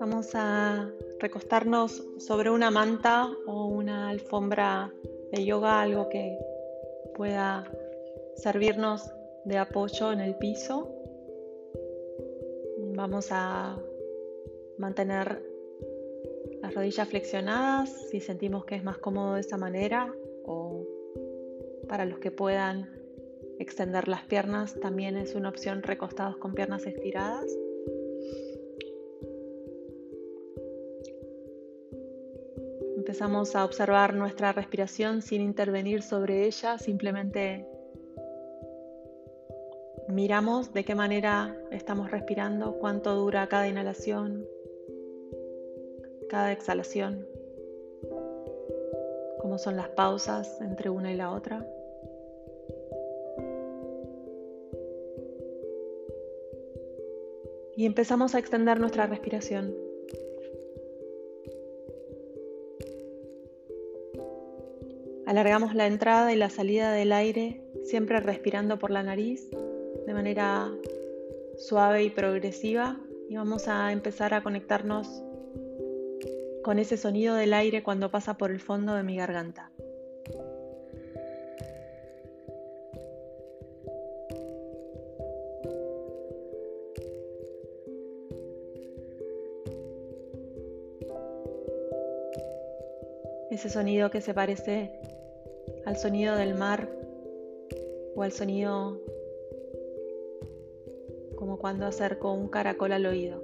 Vamos a recostarnos sobre una manta o una alfombra de yoga, algo que pueda servirnos de apoyo en el piso. Vamos a mantener las rodillas flexionadas si sentimos que es más cómodo de esa manera o para los que puedan extender las piernas también es una opción recostados con piernas estiradas. Empezamos a observar nuestra respiración sin intervenir sobre ella, simplemente miramos de qué manera estamos respirando, cuánto dura cada inhalación, cada exhalación, cómo son las pausas entre una y la otra. Y empezamos a extender nuestra respiración. Alargamos la entrada y la salida del aire, siempre respirando por la nariz de manera suave y progresiva. Y vamos a empezar a conectarnos con ese sonido del aire cuando pasa por el fondo de mi garganta. Ese sonido que se parece al sonido del mar o al sonido como cuando acerco un caracol al oído.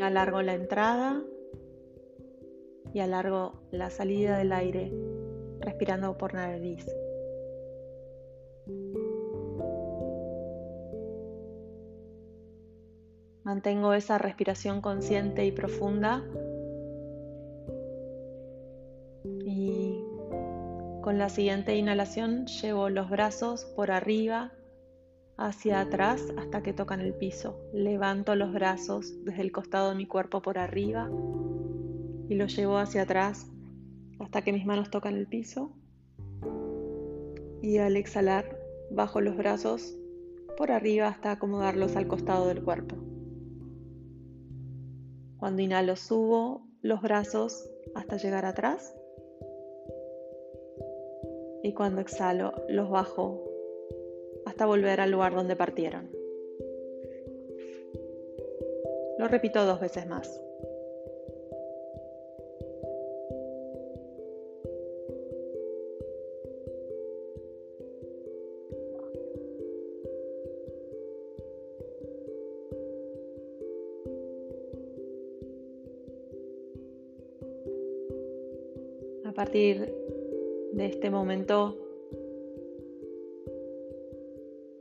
Alargo la entrada y alargo la salida del aire respirando por nariz. Mantengo esa respiración consciente y profunda y con la siguiente inhalación llevo los brazos por arriba hacia atrás hasta que tocan el piso. Levanto los brazos desde el costado de mi cuerpo por arriba y los llevo hacia atrás hasta que mis manos tocan el piso. Y al exhalar, bajo los brazos por arriba hasta acomodarlos al costado del cuerpo. Cuando inhalo, subo los brazos hasta llegar atrás. Y cuando exhalo, los bajo hasta volver al lugar donde partieron. Lo repito dos veces más. De este momento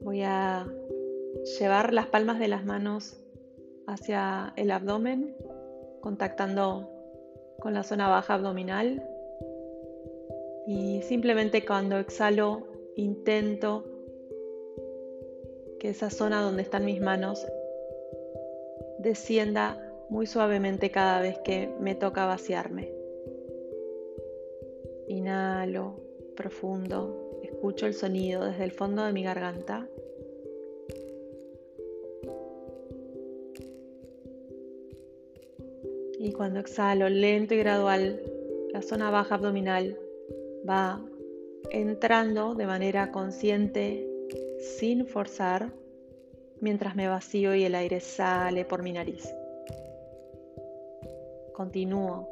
Voy a llevar las palmas de las manos hacia el abdomen, contactando con la zona baja abdominal. Y simplemente cuando exhalo, intento que esa zona donde están mis manos descienda muy suavemente cada vez que me toca vaciarme. Inhalo profundo, escucho el sonido desde el fondo de mi garganta. Y cuando exhalo lento y gradual, la zona baja abdominal va entrando de manera consciente, sin forzar, mientras me vacío y el aire sale por mi nariz. Continúo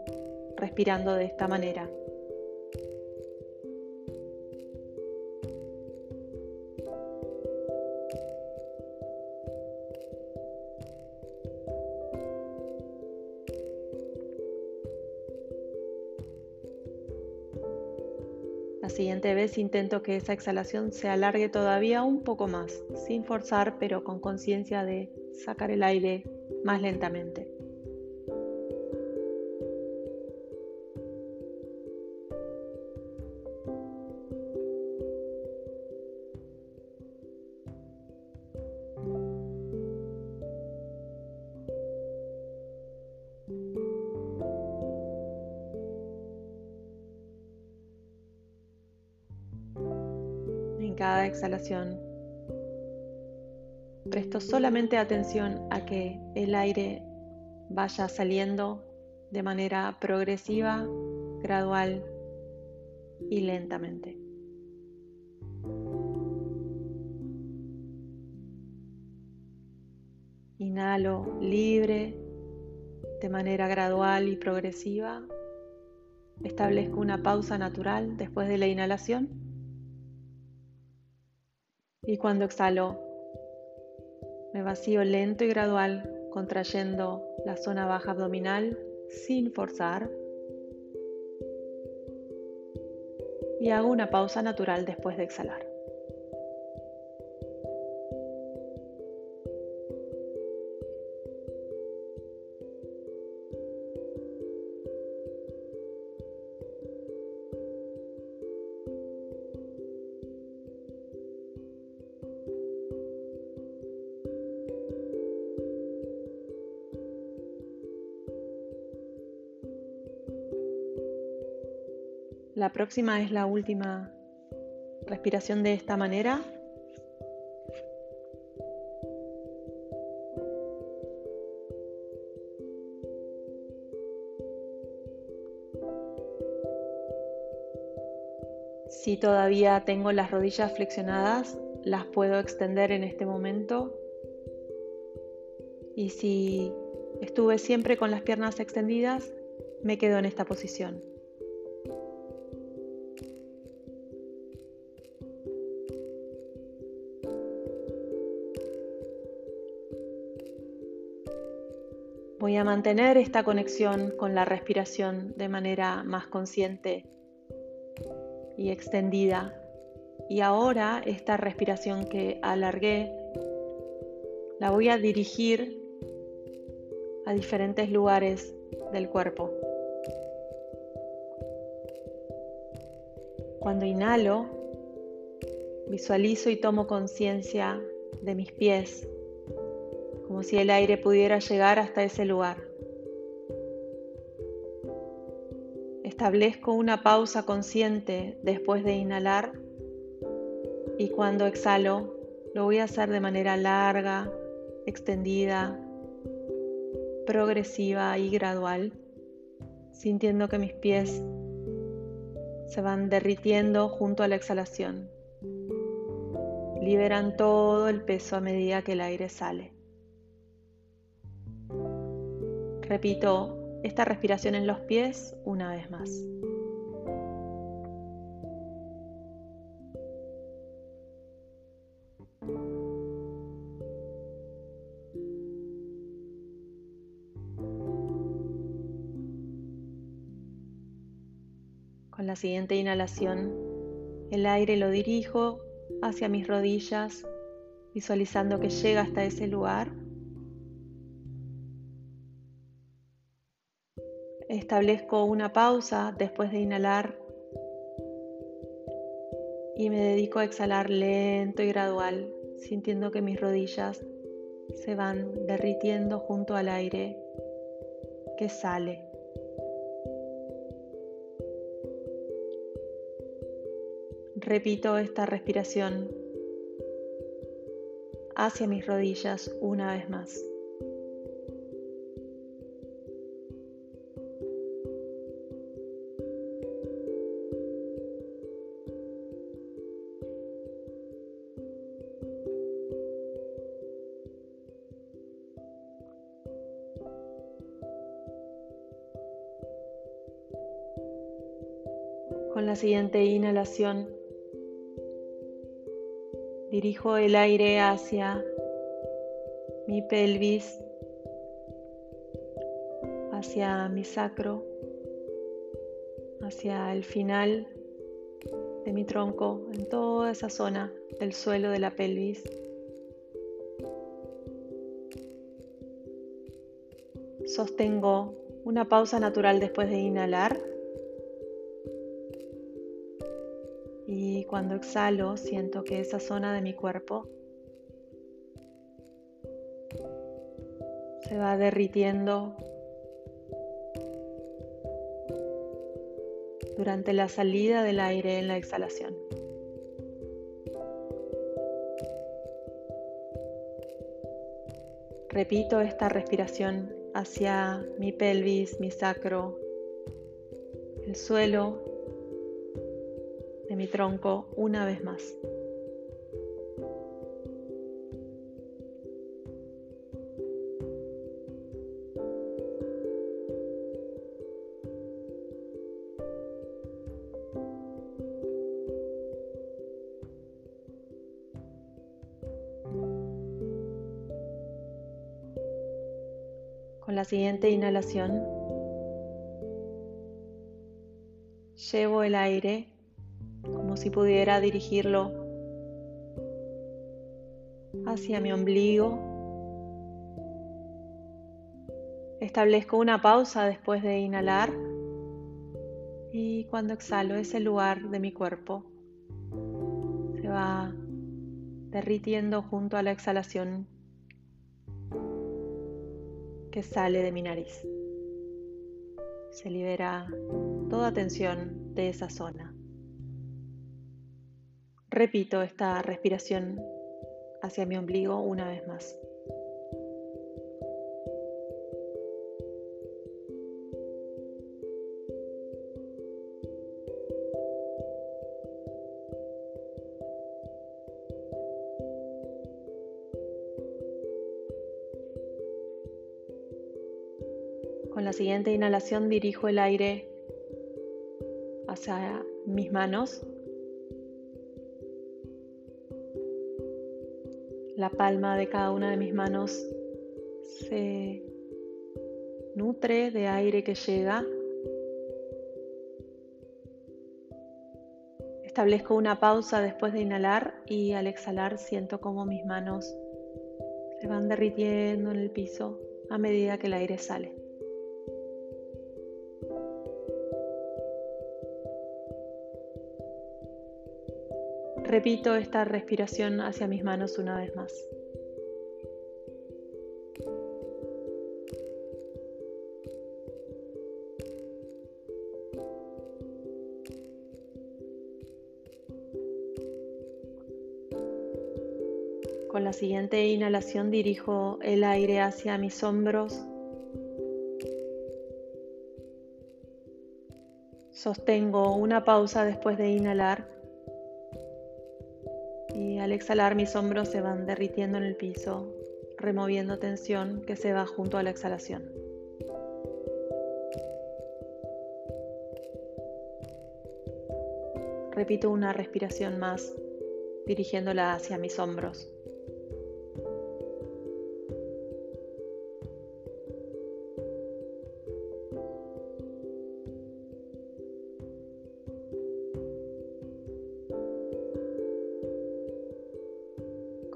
respirando de esta manera. Siguiente vez intento que esa exhalación se alargue todavía un poco más, sin forzar, pero con conciencia de sacar el aire más lentamente. Exhalación, presto solamente atención a que el aire vaya saliendo de manera progresiva, gradual y lentamente. Inhalo libre de manera gradual y progresiva. Establezco una pausa natural después de la inhalación. Y cuando exhalo, me vacío lento y gradual, contrayendo la zona baja abdominal sin forzar. Y hago una pausa natural después de exhalar. Próxima es la última respiración de esta manera. Si todavía tengo las rodillas flexionadas, las puedo extender en este momento. Y si estuve siempre con las piernas extendidas, me quedo en esta posición. Voy a mantener esta conexión con la respiración de manera más consciente y extendida. Y ahora esta respiración que alargué la voy a dirigir a diferentes lugares del cuerpo. Cuando inhalo, visualizo y tomo conciencia de mis pies, como si el aire pudiera llegar hasta ese lugar. Establezco una pausa consciente después de inhalar y cuando exhalo lo voy a hacer de manera larga, extendida, progresiva y gradual, sintiendo que mis pies se van derritiendo junto a la exhalación. Liberan todo el peso a medida que el aire sale. Repito esta respiración en los pies una vez más. Con la siguiente inhalación, el aire lo dirijo hacia mis rodillas, visualizando que llega hasta ese lugar Establezco una pausa después de inhalar y me dedico a exhalar lento y gradual, sintiendo que mis rodillas se van derritiendo junto al aire que sale. Repito esta respiración hacia mis rodillas una vez más. La siguiente inhalación, dirijo el aire hacia mi pelvis, hacia mi sacro, hacia el final de mi tronco, en toda esa zona del suelo de la pelvis. Sostengo una pausa natural después de inhalar. Cuando exhalo, siento que esa zona de mi cuerpo se va derritiendo durante la salida del aire en la exhalación. Repito esta respiración hacia mi pelvis, mi sacro, el suelo mi tronco una vez más. Con la siguiente inhalación, llevo el aire si pudiera dirigirlo hacia mi ombligo. Establezco una pausa después de inhalar y cuando exhalo ese lugar de mi cuerpo se va derritiendo junto a la exhalación que sale de mi nariz. Se libera toda tensión de esa zona. Repito esta respiración hacia mi ombligo una vez más. Con la siguiente inhalación dirijo el aire hacia mis manos. La palma de cada una de mis manos se nutre de aire que llega. Establezco una pausa después de inhalar y al exhalar siento como mis manos se van derritiendo en el piso a medida que el aire sale. Repito esta respiración hacia mis manos una vez más. Con la siguiente inhalación dirijo el aire hacia mis hombros. Sostengo una pausa después de inhalar exhalar mis hombros se van derritiendo en el piso, removiendo tensión que se va junto a la exhalación. Repito una respiración más, dirigiéndola hacia mis hombros.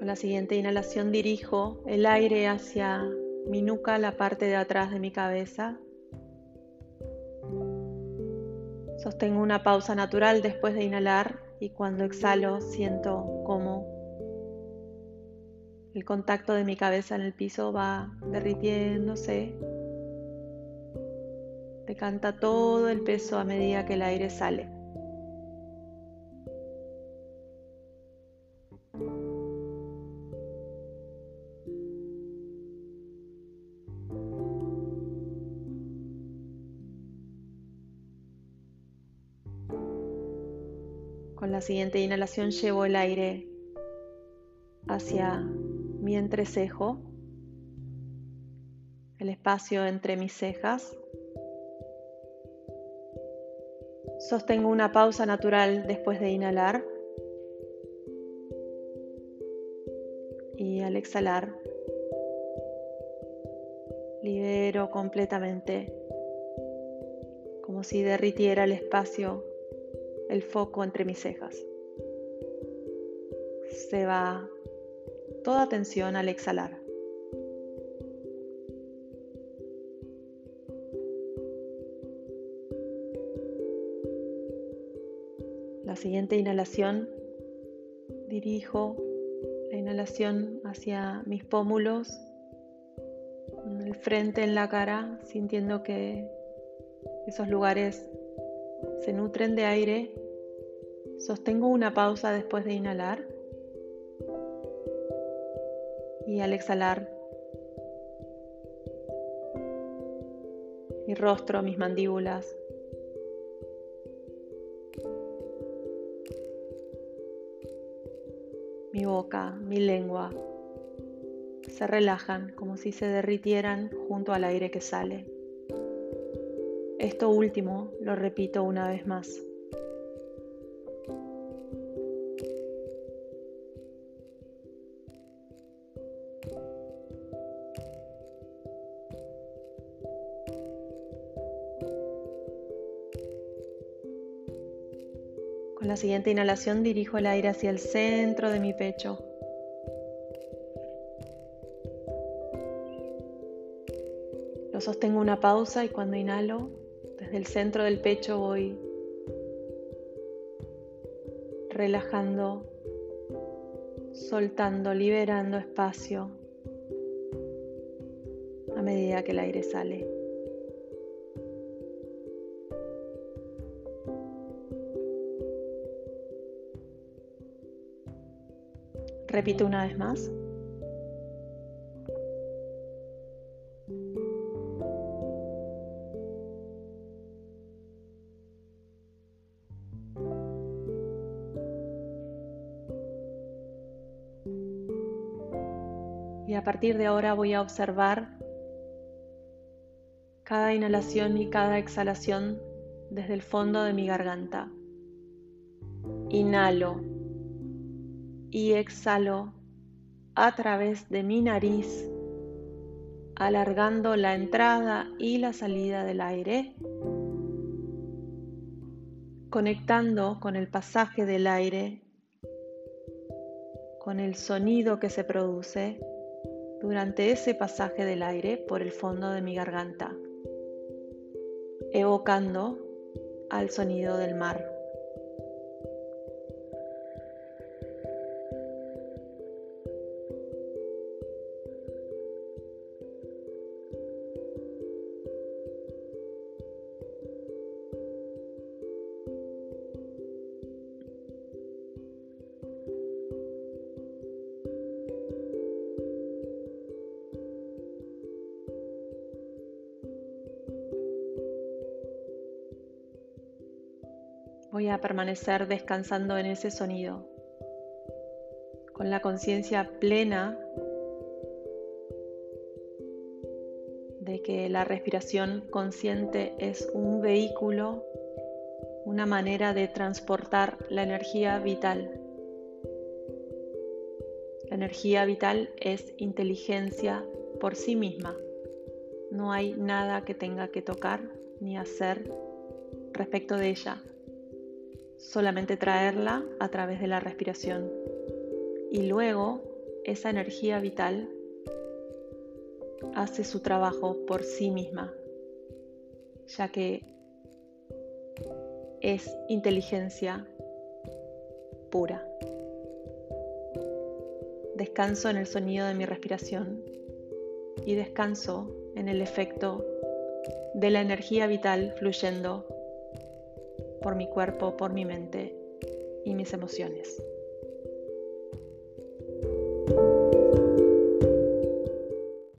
La siguiente inhalación dirijo el aire hacia mi nuca, la parte de atrás de mi cabeza. Sostengo una pausa natural después de inhalar y cuando exhalo siento como el contacto de mi cabeza en el piso va derritiéndose. Decanta todo el peso a medida que el aire sale. La siguiente inhalación llevo el aire hacia mi entrecejo, el espacio entre mis cejas. Sostengo una pausa natural después de inhalar. Y al exhalar, libero completamente, como si derritiera el espacio el foco entre mis cejas. Se va toda tensión al exhalar. La siguiente inhalación dirijo la inhalación hacia mis pómulos, el frente, en la cara, sintiendo que esos lugares se nutren de aire. Sostengo una pausa después de inhalar. Y al exhalar, mi rostro, mis mandíbulas. Mi boca, mi lengua se relajan como si se derritieran junto al aire que sale. Esto último lo repito una vez más. Con la siguiente inhalación dirijo el aire hacia el centro de mi pecho. Lo sostengo una pausa y cuando inhalo, desde el centro del pecho voy relajando, soltando, liberando espacio a medida que el aire sale. Repito una vez más. Y a partir de ahora voy a observar cada inhalación y cada exhalación desde el fondo de mi garganta. Inhalo y exhalo a través de mi nariz, alargando la entrada y la salida del aire, conectando con el pasaje del aire, con el sonido que se produce durante ese pasaje del aire por el fondo de mi garganta, evocando al sonido del mar. Voy a permanecer descansando en ese sonido, con la conciencia plena de que la respiración consciente es un vehículo, una manera de transportar la energía vital. La energía vital es inteligencia por sí misma. No hay nada que tenga que tocar ni hacer respecto de ella solamente traerla a través de la respiración. Y luego esa energía vital hace su trabajo por sí misma, ya que es inteligencia pura. Descanso en el sonido de mi respiración y descanso en el efecto de la energía vital fluyendo por mi cuerpo, por mi mente y mis emociones.